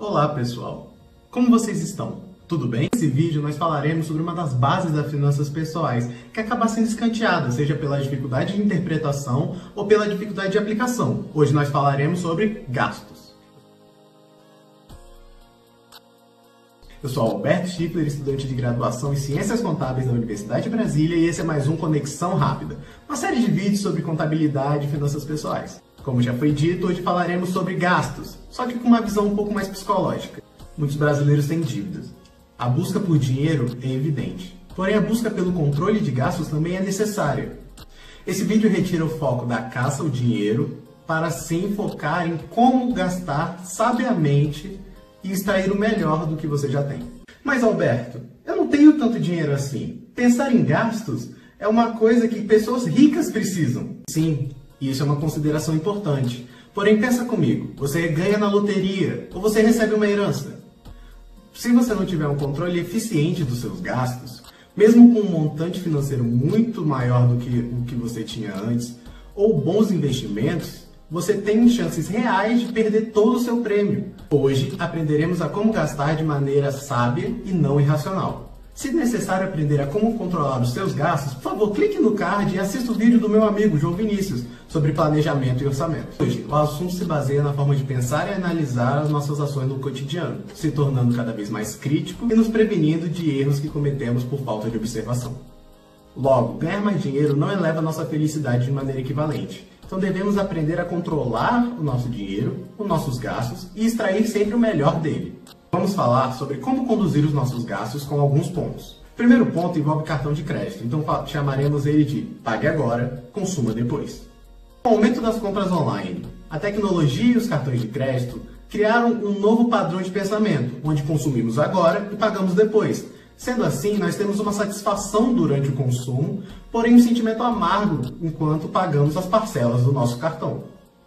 Olá pessoal, como vocês estão? Tudo bem? Nesse vídeo nós falaremos sobre uma das bases das finanças pessoais que acaba sendo escanteada, seja pela dificuldade de interpretação ou pela dificuldade de aplicação. Hoje nós falaremos sobre gastos. Eu sou Alberto Schiffler, estudante de graduação em Ciências Contábeis da Universidade de Brasília e esse é mais um Conexão Rápida, uma série de vídeos sobre contabilidade e finanças pessoais. Como já foi dito, hoje falaremos sobre gastos, só que com uma visão um pouco mais psicológica. Muitos brasileiros têm dívidas. A busca por dinheiro é evidente, porém a busca pelo controle de gastos também é necessária. Esse vídeo retira o foco da caça ao dinheiro para sim focar em como gastar sabiamente e extrair o melhor do que você já tem. Mas Alberto, eu não tenho tanto dinheiro assim. Pensar em gastos é uma coisa que pessoas ricas precisam. Sim, e isso é uma consideração importante. Porém, pensa comigo: você ganha na loteria ou você recebe uma herança. Se você não tiver um controle eficiente dos seus gastos, mesmo com um montante financeiro muito maior do que o que você tinha antes, ou bons investimentos, você tem chances reais de perder todo o seu prêmio. Hoje aprenderemos a como gastar de maneira sábia e não irracional. Se necessário aprender a como controlar os seus gastos, por favor, clique no card e assista o vídeo do meu amigo João Vinícius sobre planejamento e orçamento. Hoje, o assunto se baseia na forma de pensar e analisar as nossas ações no cotidiano, se tornando cada vez mais crítico e nos prevenindo de erros que cometemos por falta de observação. Logo, ganhar mais dinheiro não eleva nossa felicidade de maneira equivalente. Então devemos aprender a controlar o nosso dinheiro, os nossos gastos e extrair sempre o melhor dele. Vamos falar sobre como conduzir os nossos gastos com alguns pontos. O primeiro ponto envolve cartão de crédito, então chamaremos ele de pague agora, consuma depois. O aumento das compras online, a tecnologia e os cartões de crédito criaram um novo padrão de pensamento, onde consumimos agora e pagamos depois. Sendo assim, nós temos uma satisfação durante o consumo, porém um sentimento amargo enquanto pagamos as parcelas do nosso cartão.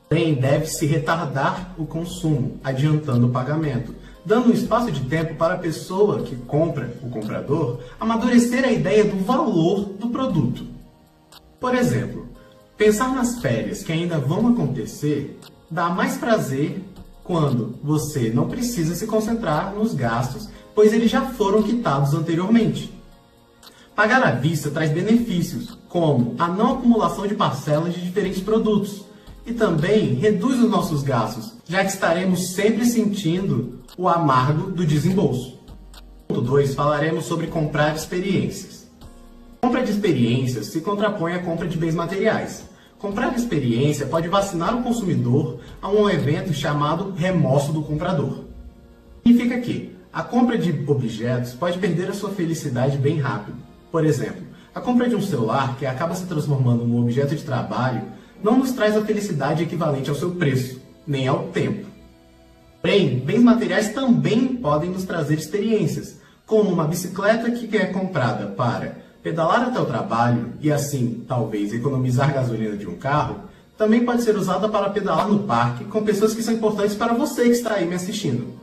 Porém, deve-se retardar o consumo, adiantando o pagamento, dando um espaço de tempo para a pessoa que compra, o comprador, amadurecer a ideia do valor do produto. Por exemplo, pensar nas férias que ainda vão acontecer dá mais prazer quando você não precisa se concentrar nos gastos, pois eles já foram quitados anteriormente. Pagar à vista traz benefícios, como a não acumulação de parcelas de diferentes produtos, e também reduz os nossos gastos, já que estaremos sempre sentindo o amargo do desembolso. Ponto 2, falaremos sobre comprar experiências. Compra de experiências se contrapõe à compra de bens materiais. Comprar experiência pode vacinar o consumidor a um evento chamado remorso do comprador. Significa que a compra de objetos pode perder a sua felicidade bem rápido. Por exemplo, a compra de um celular que acaba se transformando num objeto de trabalho não nos traz a felicidade equivalente ao seu preço, nem ao tempo. Porém, bens materiais também podem nos trazer experiências, como uma bicicleta que é comprada para pedalar até o trabalho e assim, talvez, economizar gasolina de um carro, também pode ser usada para pedalar no parque com pessoas que são importantes para você que está aí me assistindo.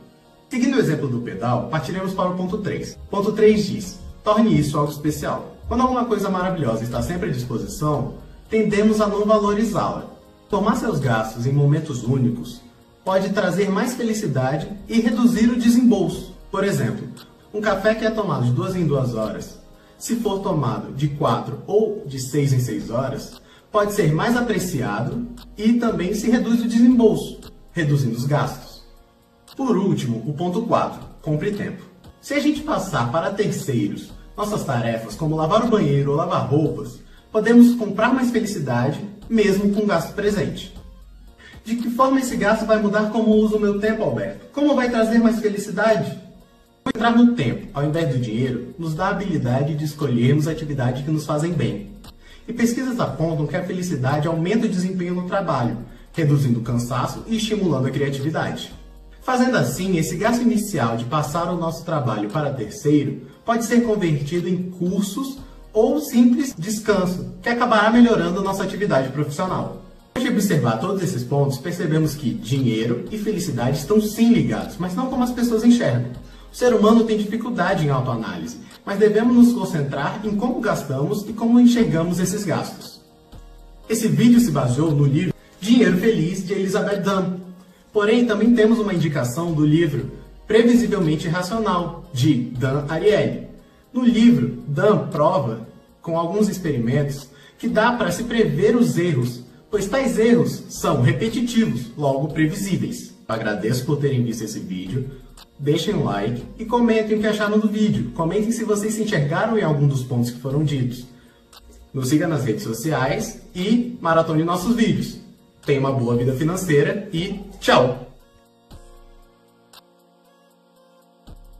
Seguindo o exemplo do pedal, partiremos para o ponto 3. Ponto 3 diz: torne isso algo especial. Quando alguma coisa maravilhosa está sempre à disposição, tendemos a não valorizá-la. Tomar seus gastos em momentos únicos pode trazer mais felicidade e reduzir o desembolso. Por exemplo, um café que é tomado de duas em duas horas, se for tomado de quatro ou de seis em seis horas, pode ser mais apreciado e também se reduz o desembolso, reduzindo os gastos. Por último, o ponto 4, compre tempo. Se a gente passar para terceiros nossas tarefas, como lavar o banheiro ou lavar roupas, podemos comprar mais felicidade mesmo com gasto presente. De que forma esse gasto vai mudar como uso o meu tempo, Alberto? Como vai trazer mais felicidade? Entrar no tempo, ao invés do dinheiro, nos dá a habilidade de escolhermos atividades que nos fazem bem. E pesquisas apontam que a felicidade aumenta o desempenho no trabalho, reduzindo o cansaço e estimulando a criatividade. Fazendo assim, esse gasto inicial de passar o nosso trabalho para terceiro pode ser convertido em cursos ou simples descanso, que acabará melhorando nossa atividade profissional. Depois de observar todos esses pontos, percebemos que dinheiro e felicidade estão sim ligados, mas não como as pessoas enxergam. O ser humano tem dificuldade em autoanálise, mas devemos nos concentrar em como gastamos e como enxergamos esses gastos. Esse vídeo se baseou no livro Dinheiro Feliz de Elizabeth Dunn. Porém, também temos uma indicação do livro Previsivelmente Racional, de Dan Ariely. No livro, Dan prova, com alguns experimentos, que dá para se prever os erros, pois tais erros são repetitivos, logo previsíveis. Agradeço por terem visto esse vídeo, deixem um like e comentem o que acharam do vídeo. Comentem se vocês se enxergaram em algum dos pontos que foram ditos. Nos siga nas redes sociais e maratone nossos vídeos. Tenha uma boa vida financeira e tchau!